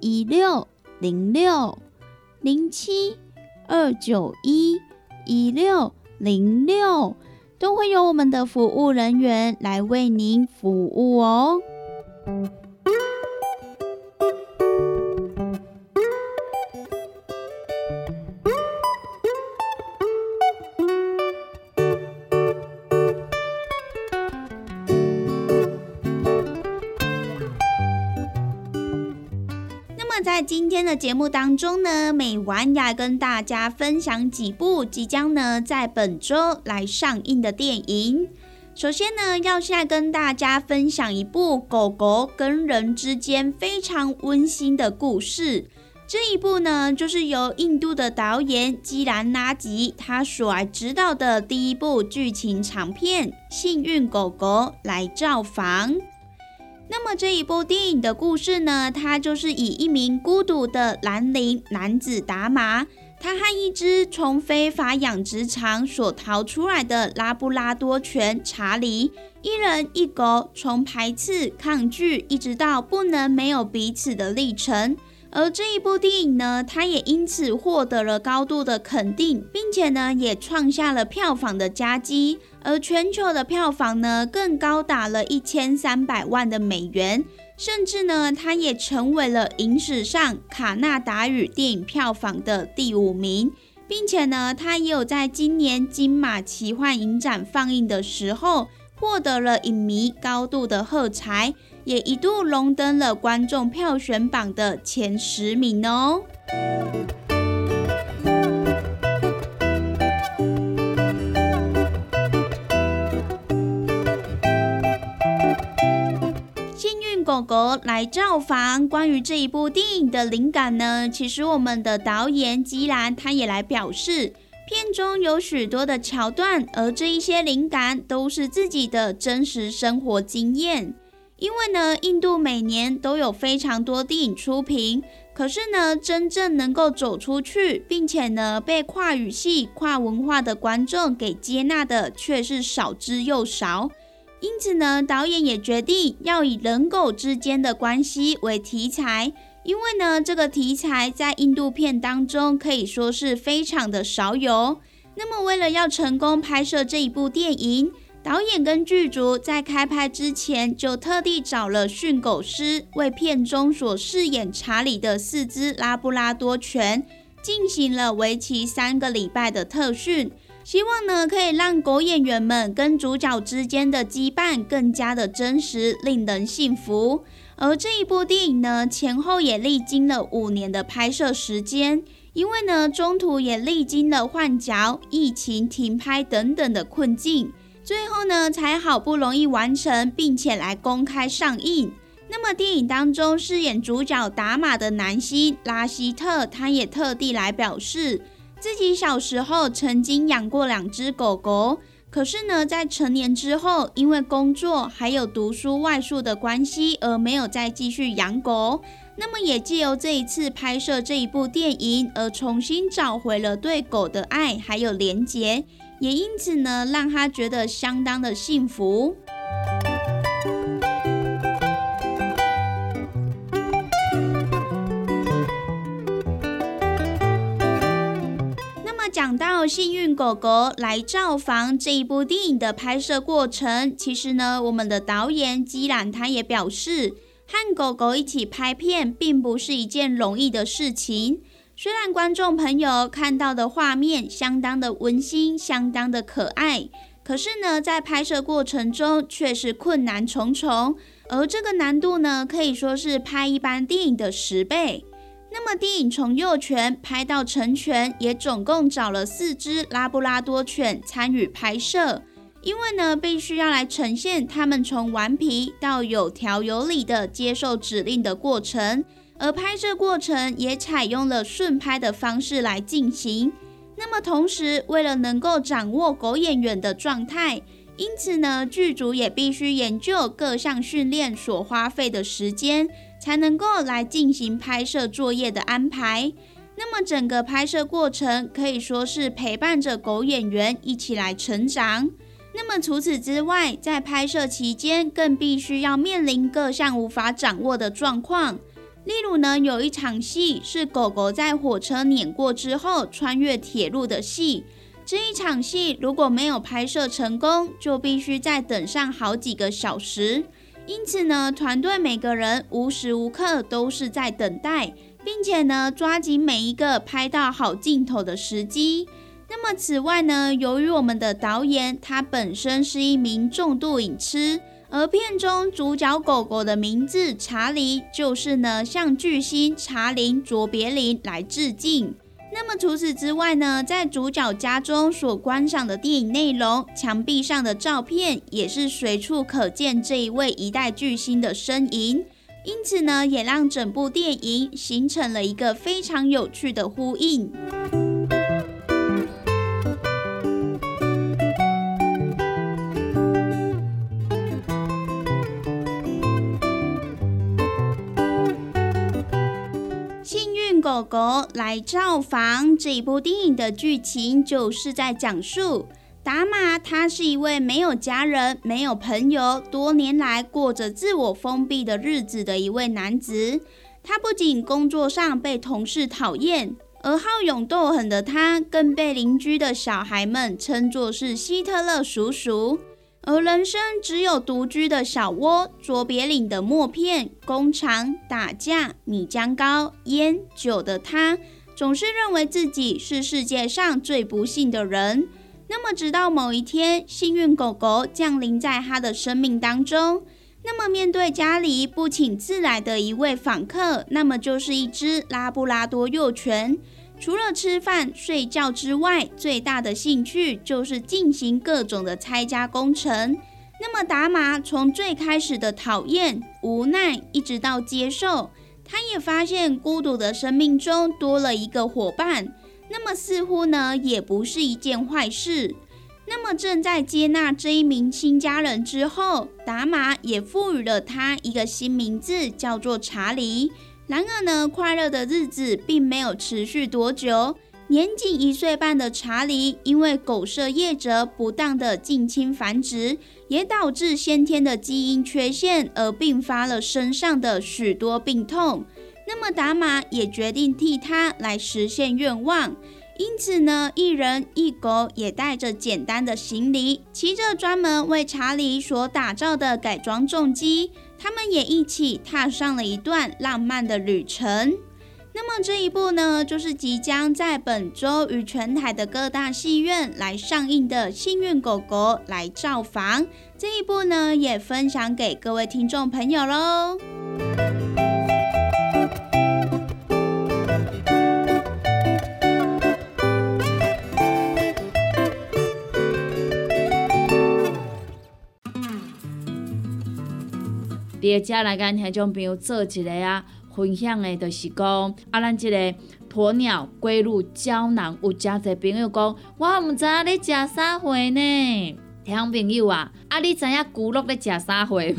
一六零六零七二九一一六零六，都会有我们的服务人员来为您服务哦。在今天的节目当中呢，美晚要跟大家分享几部即将呢在本周来上映的电影。首先呢，要先来跟大家分享一部狗狗跟人之间非常温馨的故事。这一部呢，就是由印度的导演基兰拉吉他所来指导的第一部剧情长片《幸运狗狗来造访》。那么这一部电影的故事呢，它就是以一名孤独的蓝领男子达玛，他和一只从非法养殖场所逃出来的拉布拉多犬查理，一人一狗，从排斥、抗拒，一直到不能没有彼此的历程。而这一部电影呢，它也因此获得了高度的肯定，并且呢，也创下了票房的佳绩。而全球的票房呢，更高达了一千三百万的美元，甚至呢，它也成为了影史上卡纳达语电影票房的第五名，并且呢，它也有在今年金马奇幻影展放映的时候，获得了影迷高度的喝彩，也一度荣登了观众票选榜的前十名哦。狗狗来造访。关于这一部电影的灵感呢，其实我们的导演吉兰他也来表示，片中有许多的桥段，而这一些灵感都是自己的真实生活经验。因为呢，印度每年都有非常多电影出品，可是呢，真正能够走出去，并且呢，被跨语系、跨文化的观众给接纳的，却是少之又少。因此呢，导演也决定要以人狗之间的关系为题材，因为呢，这个题材在印度片当中可以说是非常的少有。那么，为了要成功拍摄这一部电影，导演跟剧组在开拍之前就特地找了训狗师，为片中所饰演查理的四只拉布拉多犬进行了为期三个礼拜的特训。希望呢，可以让狗演员们跟主角之间的羁绊更加的真实，令人信服。而这一部电影呢，前后也历经了五年的拍摄时间，因为呢，中途也历经了换角、疫情停拍等等的困境，最后呢，才好不容易完成，并且来公开上映。那么，电影当中饰演主角达马的男星拉希特，他也特地来表示。自己小时候曾经养过两只狗狗，可是呢，在成年之后，因为工作还有读书外宿的关系，而没有再继续养狗。那么也借由这一次拍摄这一部电影，而重新找回了对狗的爱还有连结，也因此呢，让他觉得相当的幸福。讲到《幸运狗狗来造访》这一部电影的拍摄过程，其实呢，我们的导演基兰他也表示。和狗狗一起拍片，并不是一件容易的事情。虽然观众朋友看到的画面相当的温馨，相当的可爱，可是呢，在拍摄过程中却是困难重重。而这个难度呢，可以说是拍一般电影的十倍。那么，电影从幼犬拍到成犬，也总共找了四只拉布拉多犬参与拍摄。因为呢，必须要来呈现他们从顽皮到有条有理的接受指令的过程，而拍摄过程也采用了顺拍的方式来进行。那么同时，为了能够掌握狗演员的状态，因此呢，剧组也必须研究各项训练所花费的时间，才能够来进行拍摄作业的安排。那么整个拍摄过程可以说是陪伴着狗演员一起来成长。那么除此之外，在拍摄期间更必须要面临各项无法掌握的状况。例如呢，有一场戏是狗狗在火车碾过之后穿越铁路的戏。这一场戏如果没有拍摄成功，就必须再等上好几个小时。因此呢，团队每个人无时无刻都是在等待，并且呢，抓紧每一个拍到好镜头的时机。那么此外呢，由于我们的导演他本身是一名重度影痴，而片中主角狗狗的名字查理就是呢向巨星查林卓别林来致敬。那么除此之外呢，在主角家中所观赏的电影内容，墙壁上的照片也是随处可见这一位一代巨星的身影，因此呢，也让整部电影形成了一个非常有趣的呼应。狗狗来造访这一部电影的剧情，就是在讲述达玛，他是一位没有家人、没有朋友，多年来过着自我封闭的日子的一位男子。他不仅工作上被同事讨厌，而好勇斗狠的他，更被邻居的小孩们称作是希特勒叔叔。而人生只有独居的小窝，卓别林的默片工厂打架米浆糕烟酒的他，总是认为自己是世界上最不幸的人。那么，直到某一天，幸运狗狗降临在他的生命当中。那么，面对家里不请自来的一位访客，那么就是一只拉布拉多幼犬。除了吃饭睡觉之外，最大的兴趣就是进行各种的拆家工程。那么达玛从最开始的讨厌、无奈，一直到接受，他也发现孤独的生命中多了一个伙伴，那么似乎呢也不是一件坏事。那么正在接纳这一名新家人之后，达玛也赋予了他一个新名字，叫做查理。然而呢，快乐的日子并没有持续多久。年仅一岁半的查理，因为狗舍业者不当的近亲繁殖，也导致先天的基因缺陷，而并发了身上的许多病痛。那么达玛也决定替他来实现愿望。因此呢，一人一狗也带着简单的行李，骑着专门为查理所打造的改装重机。他们也一起踏上了一段浪漫的旅程。那么这一部呢，就是即将在本周与全台的各大戏院来上映的《幸运狗狗来造访》这一部呢，也分享给各位听众朋友喽。第二只来跟听众朋友做一个啊分享的，就是讲啊，咱即个鸵鸟龟乳胶囊，有诚侪朋友讲，我毋知影你食啥货呢？听朋友啊，啊，你知影骨碌咧食啥货无？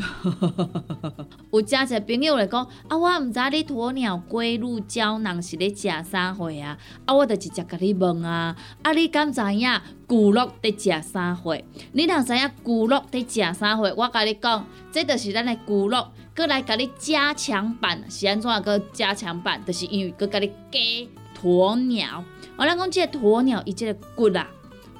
有诚侪朋友来讲，啊，我毋知你鸵鸟龟鹿胶囊是咧食啥货啊？啊，我就直接甲你问啊，啊，你敢知影骨碌伫食啥货？你若知影骨碌伫食啥货，我甲你讲，这就是咱的骨碌，过来甲你加强版，是安怎个加强版？就是因为佮甲你加鸵鸟。我咱讲即个鸵鸟，伊即个骨啊。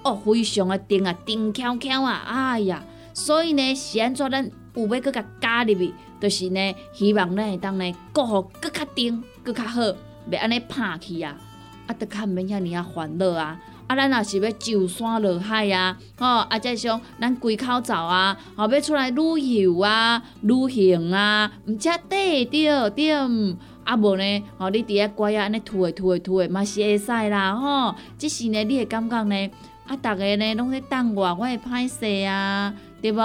哦，非常的甜啊，甜翘翘啊，哎呀，所以呢，是安怎咱有要搁甲加入去，就是呢，希望咱会当呢，过好搁较甜，搁较好，袂安尼拍去啊，啊，得较毋免遐尔啊烦恼啊，啊，咱若是要上山落海啊，吼，啊，再像咱归口走啊，吼，要出来旅游啊、旅行啊，毋则对着对，啊无呢，吼，你伫遐乖啊，安尼吐诶吐诶吐诶，嘛是会使啦，吼，即是呢，你会感觉呢？啊，逐个呢拢咧等我，我会歹势啊，对无？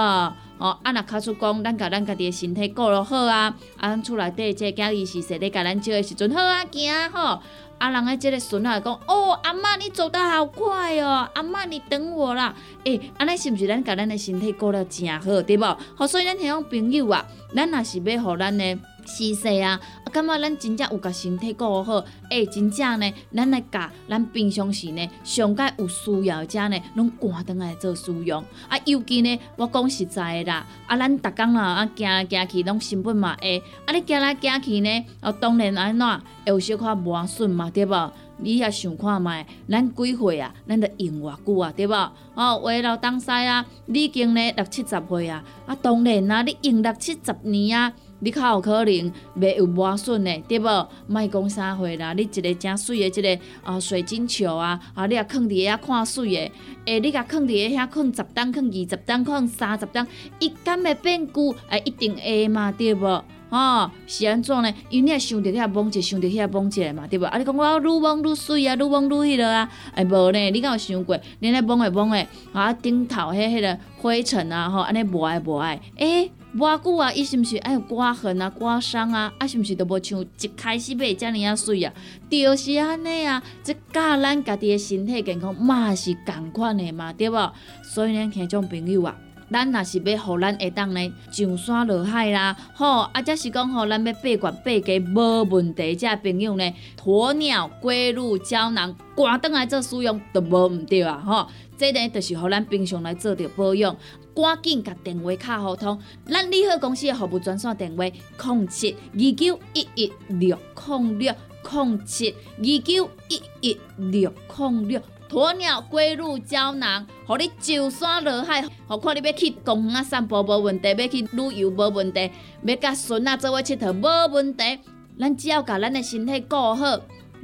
哦，啊，若卡出讲，咱甲咱家己的身体顾落好啊，啊，咱厝内底即个囝儿是说咧甲咱照的时阵好啊，行吼。啊，人诶即个孙仔讲，哦，阿嬷你走得好快哦，阿嬷你等我啦。诶，安尼是毋是咱甲咱的身体顾了诚好，对无？好，所以咱听种朋友啊，咱若是要互咱的。是势啊！感觉咱真正有甲身体顾好，诶，真正呢，咱来甲咱平常时呢，上届有需要者呢，拢赶倒来做使用。啊，尤其呢，我讲实在的啦，啊，咱逐工啦，啊，行来行去拢成本嘛会，啊，你行来行去呢，哦，当然安怎会有小可磨损嘛，对无？你也想看觅，咱几岁啊？咱得用偌久啊？对无？哦，话老东西啊，你已经呢六七十岁啊，啊，当然啊，你用六七十年啊。你较有可能袂有磨损的，对无？莫讲啥货啦，你一个正水的，即个啊水晶球啊，啊你啊放伫遐看水的，诶，你甲放伫遐放十担，放二十担，放三十担，伊敢会变旧？诶，一定会嘛，对无？吼，是安怎呢？因为你也想着遐摸者，想着遐摸者嘛，对无？啊，你讲我愈摸愈水啊，愈摸愈迄落啊，诶，无呢？你敢有想过？你咧摸诶摸诶，啊顶头迄迄个灰尘啊，吼，安尼无爱无爱，诶。偌久啊，伊是毋是爱有刮痕啊、刮伤啊？啊，是毋是都无像一开始买遮尔啊水啊？就是安尼啊，即教咱家己的身体健康嘛是共款的嘛，对无？所以咱，听种朋友啊，咱若是要互咱会当呢上山落海啦，吼，啊，则是讲吼，咱要八罐八家无问题，遮朋友呢，鸵鸟龟鹿胶囊，赶倒来做使用都无毋对啊，吼，这呢就是互咱平常来做着保养。赶紧甲电话卡互通，咱利好公司的服务专线电话：零七二九一一六零六零七二九一一六零六。鸵鸟龟鹿胶囊，互你上山落海，何况你要去公园散步无问题，要去旅游无问题，要甲孙仔做伙佚佗无问题。咱只要甲咱的身体顾好，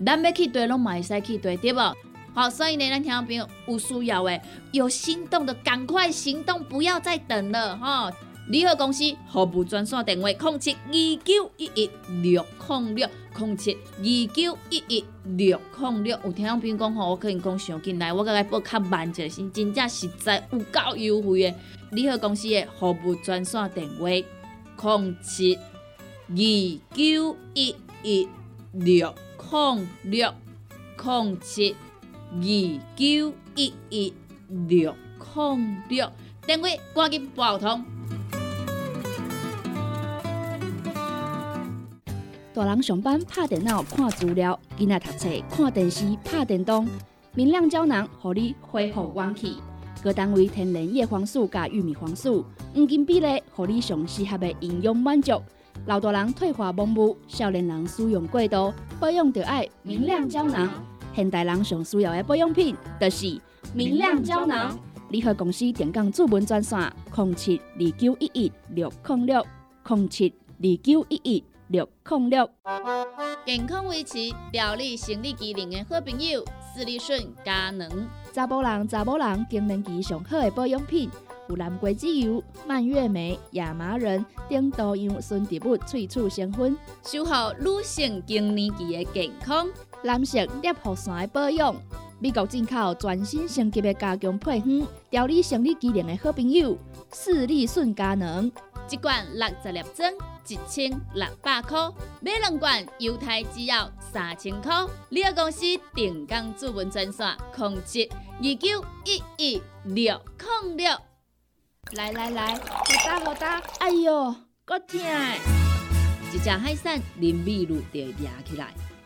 咱要去对拢嘛会使去对，对无？好，所以呢，咱听众朋友有需要诶，有心动的赶快行动，不要再等了吼！联合公司服务专线电话：零七二九一一六零六零七二九一一六零六。有听众朋友讲吼，我可能讲上进来，我甲来报较慢者，是真正实在有够优惠诶！联合公司的服务专线电话：零七二九一一六零六零七。二九一一六零六，电话赶紧拨通。大人上班拍电脑看资料，囡仔读册看电视拍电动。明亮胶囊，互你恢复元气。各单位天然叶黄素加玉米黄素，黄金比例，互你上适合的营养满足。老大人退化盲目，少年人使用过度，保养就爱明亮胶囊。现代人上需要的保养品，就是明亮胶囊。联合公司电讲主文专线：零七二九一一六零六零七二九一一六零六。健康维持、调理生理机能的好朋友——斯利顺佳能。查甫人、查某人更年期上好的保养品，有蓝桂枝油、蔓越莓、亚麻仁等多样纯植物萃取成分，守护女性更年期的健康。蓝色裂护伞的保养，美国进口全新升级的加强配方，调理生理机能的好朋友——视力顺佳能，一罐六十粒装，一千六百块；买两罐，犹太只要三千块。你个公司定岗主文专线：控制二九一一六零六。来来来，好打好打，哎哟，够痛！一只海扇林密路就压起来，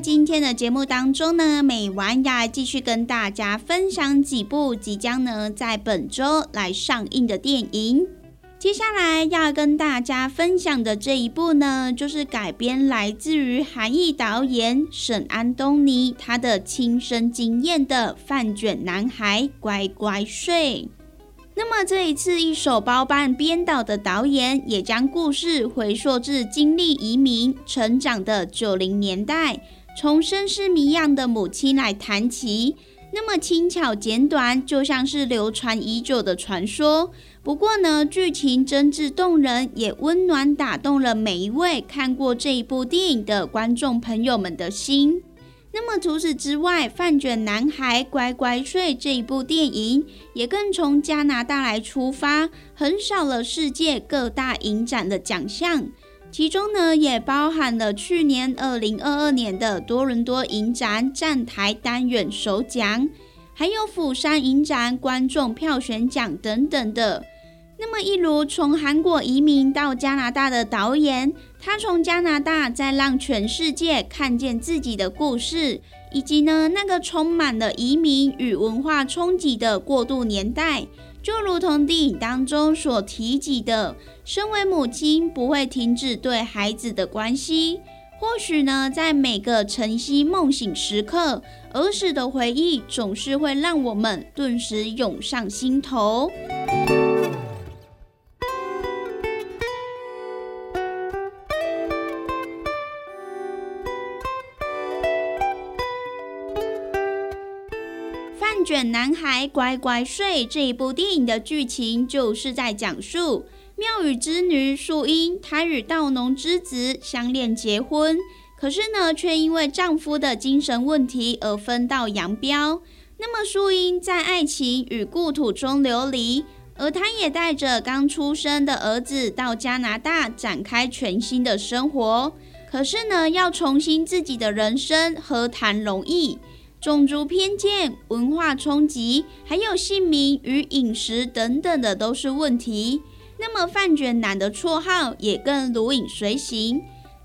今天的节目当中呢，美完要继续跟大家分享几部即将呢在本周来上映的电影。接下来要跟大家分享的这一部呢，就是改编来自于韩裔导演沈安东尼他的亲身经验的《饭卷男孩乖乖睡》。那么这一次一手包办编导的导演，也将故事回溯至经历移民成长的九零年代。从身世谜样的母亲来谈起，那么轻巧简短，就像是流传已久的传说。不过呢，剧情真挚动人，也温暖打动了每一位看过这一部电影的观众朋友们的心。那么除此之外，《饭卷男孩乖乖睡》这一部电影，也更从加拿大来出发，横扫了世界各大影展的奖项。其中呢，也包含了去年二零二二年的多伦多影展站台单元首奖，还有釜山影展观众票选奖等等的。那么，一如从韩国移民到加拿大的导演，他从加拿大再让全世界看见自己的故事，以及呢那个充满了移民与文化冲击的过渡年代。就如同电影当中所提及的，身为母亲不会停止对孩子的关心。或许呢，在每个晨曦梦醒时刻，儿时的回忆总是会让我们顿时涌上心头。卷男孩乖乖睡这一部电影的剧情，就是在讲述庙宇之女素英，她与稻农之子相恋结婚，可是呢，却因为丈夫的精神问题而分道扬镳。那么素英在爱情与故土中流离，而她也带着刚出生的儿子到加拿大展开全新的生活。可是呢，要重新自己的人生，何谈容易？种族偏见、文化冲击，还有姓名与饮食等等的都是问题。那么饭卷男的绰号也更如影随形。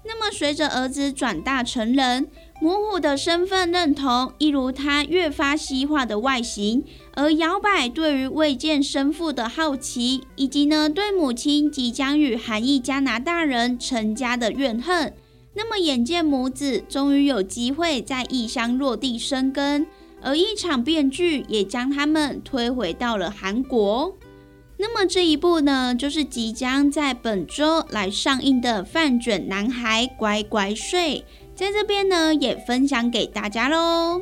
那么随着儿子转大成人，模糊的身份认同，一如他越发西化的外形，而摇摆对于未见生父的好奇，以及呢对母亲即将与韩裔加拿大人成家的怨恨。那么眼见母子终于有机会在异乡落地生根，而一场变剧也将他们推回到了韩国。那么这一部呢，就是即将在本周来上映的《饭卷男孩乖乖睡》，在这边呢也分享给大家喽。